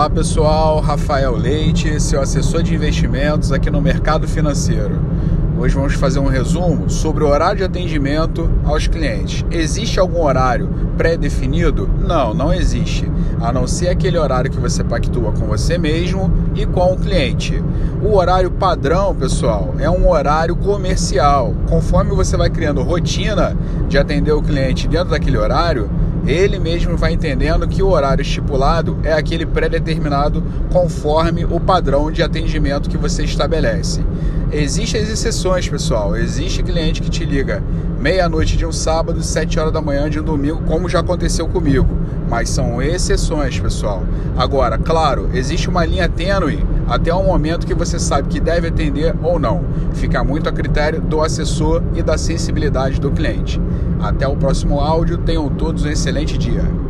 Olá pessoal, Rafael Leite, seu assessor de investimentos aqui no mercado financeiro. Hoje vamos fazer um resumo sobre o horário de atendimento aos clientes. Existe algum horário pré-definido? Não, não existe, a não ser aquele horário que você pactua com você mesmo e com o cliente. O horário padrão, pessoal, é um horário comercial. Conforme você vai criando rotina de atender o cliente dentro daquele horário, ele mesmo vai entendendo que o horário estipulado é aquele pré-determinado conforme o padrão de atendimento que você estabelece. Existem as exceções, pessoal. Existe cliente que te liga meia-noite de um sábado, sete horas da manhã de um domingo, como já aconteceu comigo. Mas são exceções, pessoal. Agora, claro, existe uma linha tênue até o momento que você sabe que deve atender ou não. Fica muito a critério do assessor e da sensibilidade do cliente. Até o próximo áudio. Tenham todos um excelente dia.